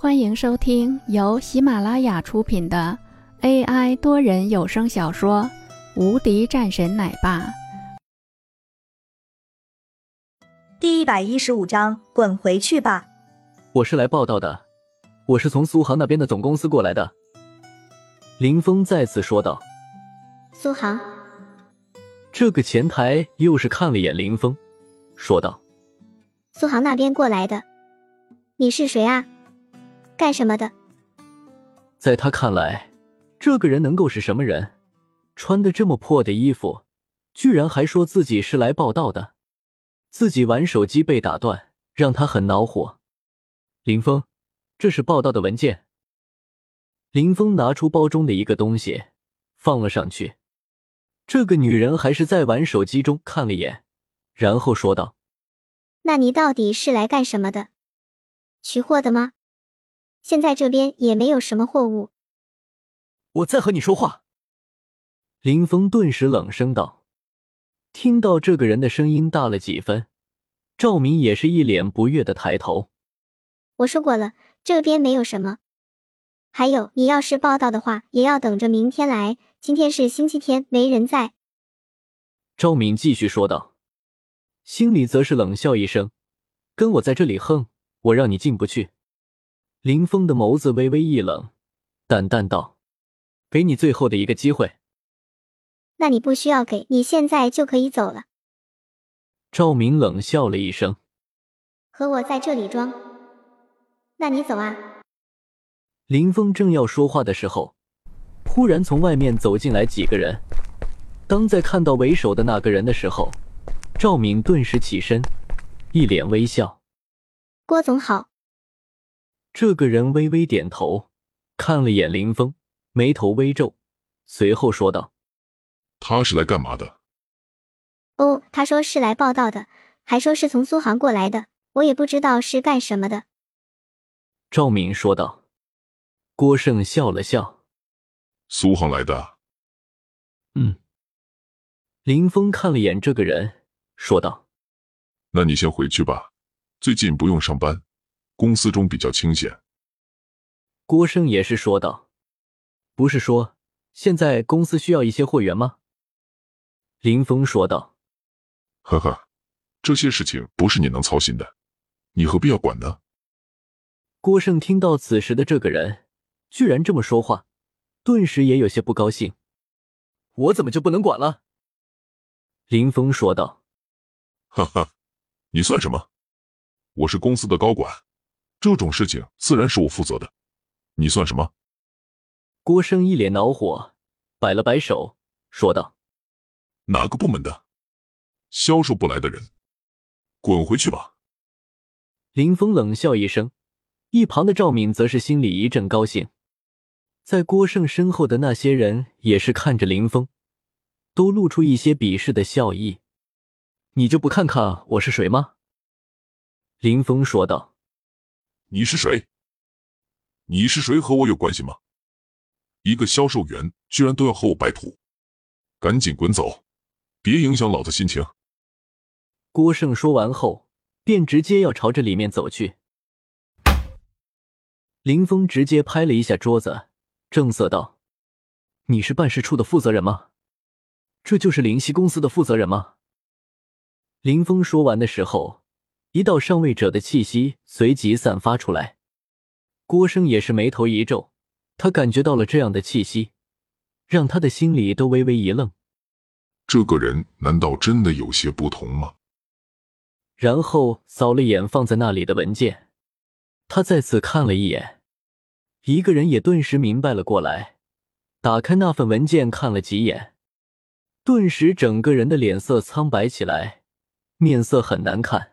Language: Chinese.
欢迎收听由喜马拉雅出品的 AI 多人有声小说《无敌战神奶爸》第一百一十五章：滚回去吧！我是来报道的，我是从苏杭那边的总公司过来的。林峰再次说道：“苏杭。”这个前台又是看了眼林峰，说道：“苏杭那边过来的，你是谁啊？干什么的？”在他看来，这个人能够是什么人？穿的这么破的衣服，居然还说自己是来报道的。自己玩手机被打断，让他很恼火。林峰，这是报道的文件。林峰拿出包中的一个东西，放了上去。这个女人还是在玩手机中看了眼，然后说道：“那你到底是来干什么的？取货的吗？现在这边也没有什么货物。”我在和你说话。林峰顿时冷声道。听到这个人的声音大了几分，赵明也是一脸不悦的抬头。我说过了，这边没有什么。还有，你要是报道的话，也要等着明天来。今天是星期天，没人在。赵敏继续说道，心里则是冷笑一声：“跟我在这里横，我让你进不去。”林峰的眸子微微一冷，淡淡道：“给你最后的一个机会。”那你不需要给，你现在就可以走了。赵明冷笑了一声：“和我在这里装？那你走啊！”林峰正要说话的时候，忽然从外面走进来几个人。当在看到为首的那个人的时候，赵敏顿时起身，一脸微笑：“郭总好。”这个人微微点头，看了眼林峰，眉头微皱，随后说道。他是来干嘛的？哦，他说是来报道的，还说是从苏杭过来的，我也不知道是干什么的。赵敏说道。郭胜笑了笑：“苏杭来的。”嗯。林峰看了眼这个人，说道：“那你先回去吧，最近不用上班，公司中比较清闲。”郭胜也是说道：“不是说现在公司需要一些货源吗？”林峰说道：“呵呵，这些事情不是你能操心的，你何必要管呢？”郭胜听到此时的这个人居然这么说话，顿时也有些不高兴。“我怎么就不能管了？”林峰说道。“哈哈，你算什么？我是公司的高管，这种事情自然是我负责的。你算什么？”郭胜一脸恼火，摆了摆手，说道。哪个部门的销售部来的人，滚回去吧！林峰冷笑一声，一旁的赵敏则是心里一阵高兴。在郭胜身后的那些人也是看着林峰，都露出一些鄙视的笑意。你就不看看我是谁吗？林峰说道。你是谁？你是谁和我有关系吗？一个销售员居然都要和我白土，赶紧滚走！别影响老子心情。郭胜说完后，便直接要朝着里面走去。林峰直接拍了一下桌子，正色道：“你是办事处的负责人吗？这就是灵犀公司的负责人吗？”林峰说完的时候，一道上位者的气息随即散发出来。郭生也是眉头一皱，他感觉到了这样的气息，让他的心里都微微一愣。这个人难道真的有些不同吗？然后扫了眼放在那里的文件，他再次看了一眼，一个人也顿时明白了过来，打开那份文件看了几眼，顿时整个人的脸色苍白起来，面色很难看。